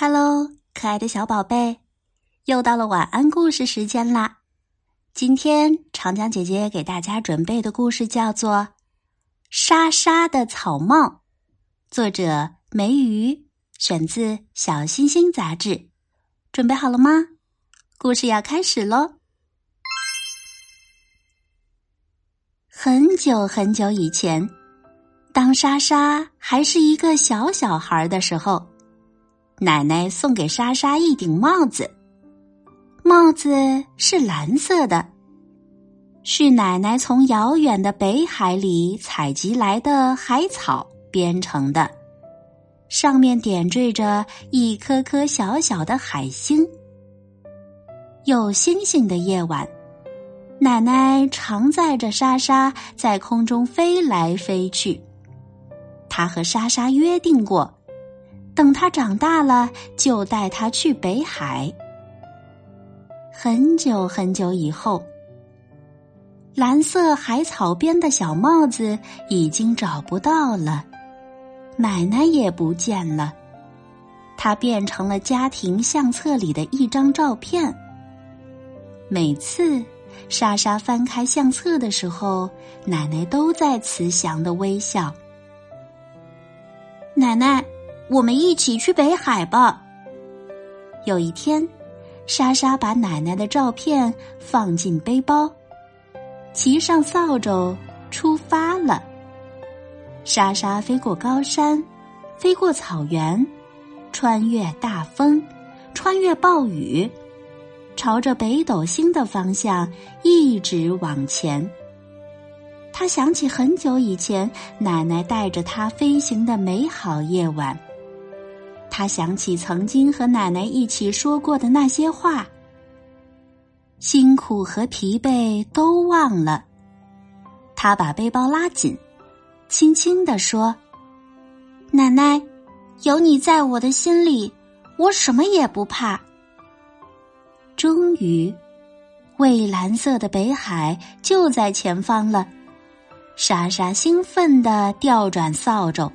Hello，可爱的小宝贝，又到了晚安故事时间啦！今天长江姐姐给大家准备的故事叫做《莎莎的草帽》，作者梅鱼，选自《小星星》杂志。准备好了吗？故事要开始喽！很久很久以前，当莎莎还是一个小小孩的时候。奶奶送给莎莎一顶帽子，帽子是蓝色的，是奶奶从遥远的北海里采集来的海草编成的，上面点缀着一颗颗小小的海星。有星星的夜晚，奶奶常载着莎莎在空中飞来飞去。她和莎莎约定过。等他长大了，就带他去北海。很久很久以后，蓝色海草编的小帽子已经找不到了，奶奶也不见了，它变成了家庭相册里的一张照片。每次莎莎翻开相册的时候，奶奶都在慈祥的微笑。奶奶。我们一起去北海吧。有一天，莎莎把奶奶的照片放进背包，骑上扫帚出发了。莎莎飞过高山，飞过草原，穿越大风，穿越暴雨，朝着北斗星的方向一直往前。他想起很久以前奶奶带着他飞行的美好夜晚。他想起曾经和奶奶一起说过的那些话，辛苦和疲惫都忘了。他把背包拉紧，轻轻地说：“奶奶，有你在我的心里，我什么也不怕。”终于，蔚蓝色的北海就在前方了。莎莎兴奋地调转扫帚。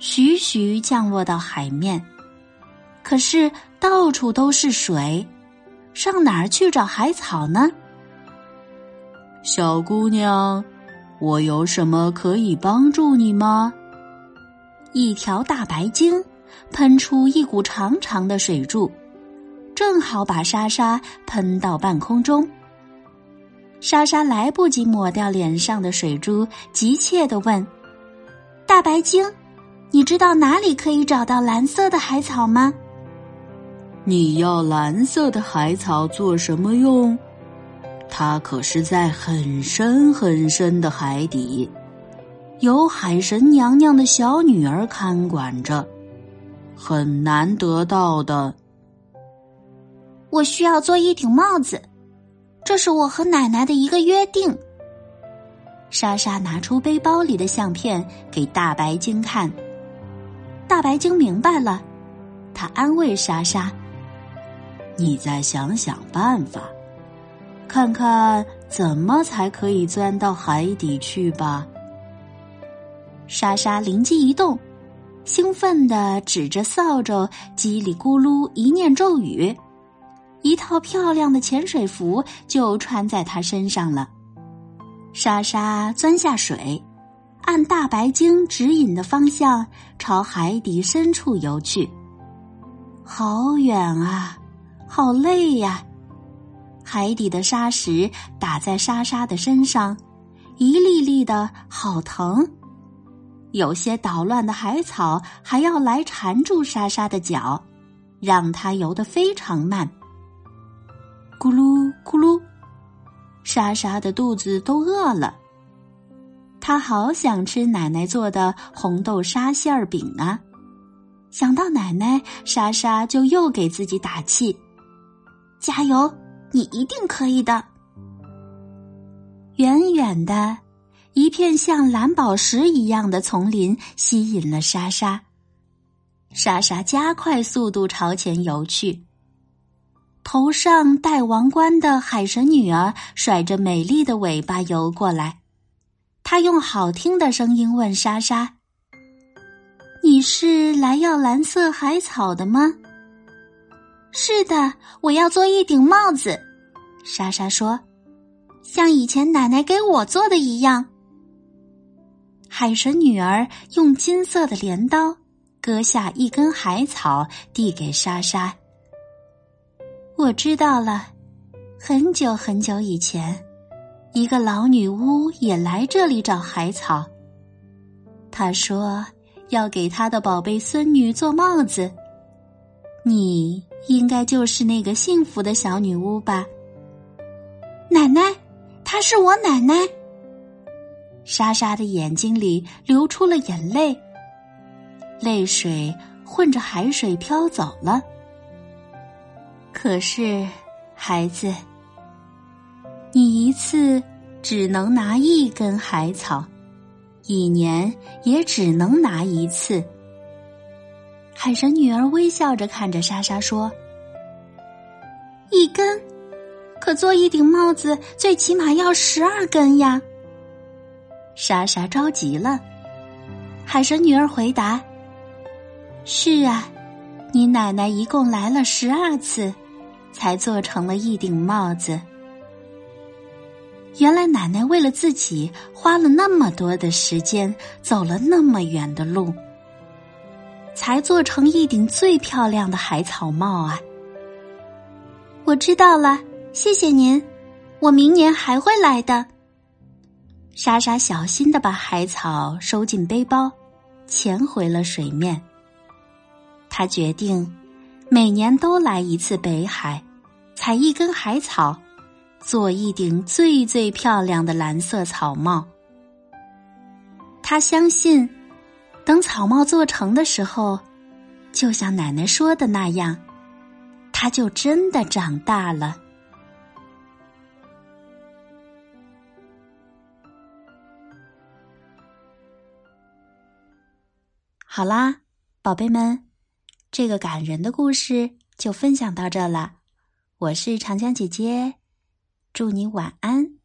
徐徐降落到海面，可是到处都是水，上哪儿去找海草呢？小姑娘，我有什么可以帮助你吗？一条大白鲸喷出一股长长的水柱，正好把莎莎喷到半空中。莎莎来不及抹掉脸上的水珠，急切的问：“大白鲸。”你知道哪里可以找到蓝色的海草吗？你要蓝色的海草做什么用？它可是在很深很深的海底，由海神娘娘的小女儿看管着，很难得到的。我需要做一顶帽子，这是我和奶奶的一个约定。莎莎拿出背包里的相片给大白鲸看。大白鲸明白了，他安慰莎莎：“你再想想办法，看看怎么才可以钻到海底去吧。”莎莎灵机一动，兴奋地指着扫帚，叽里咕噜一念咒语，一套漂亮的潜水服就穿在她身上了。莎莎钻下水。按大白鲸指引的方向朝海底深处游去，好远啊，好累呀！海底的沙石打在莎莎的身上，一粒粒的好疼。有些捣乱的海草还要来缠住莎莎的脚，让她游得非常慢。咕噜咕噜，莎莎的肚子都饿了。他好想吃奶奶做的红豆沙馅儿饼啊！想到奶奶，莎莎就又给自己打气：“加油，你一定可以的！”远远的，一片像蓝宝石一样的丛林吸引了莎莎。莎莎加快速度朝前游去，头上戴王冠的海神女儿甩着美丽的尾巴游过来。他用好听的声音问莎莎：“你是来要蓝色海草的吗？是的，我要做一顶帽子。莎莎说：“像以前奶奶给我做的一样。”海神女儿用金色的镰刀割下一根海草，递给莎莎。我知道了，很久很久以前，一个老女巫也来这里找海草。她说要给她的宝贝孙女做帽子。你应该就是那个幸福的小女巫吧？奶奶，她是我奶奶。莎莎的眼睛里流出了眼泪，泪水混着海水飘走了。可是，孩子，你一次只能拿一根海草，一年也只能拿一次。海神女儿微笑着看着莎莎说：“一根，可做一顶帽子，最起码要十二根呀。”莎莎着急了。海神女儿回答：“是啊，你奶奶一共来了十二次，才做成了一顶帽子。原来奶奶为了自己花了那么多的时间，走了那么远的路，才做成一顶最漂亮的海草帽啊！我知道了，谢谢您，我明年还会来的。”莎莎小心的把海草收进背包，潜回了水面。他决定每年都来一次北海，采一根海草，做一顶最最漂亮的蓝色草帽。他相信，等草帽做成的时候，就像奶奶说的那样，他就真的长大了。好啦，宝贝们，这个感人的故事就分享到这了。我是长江姐姐，祝你晚安。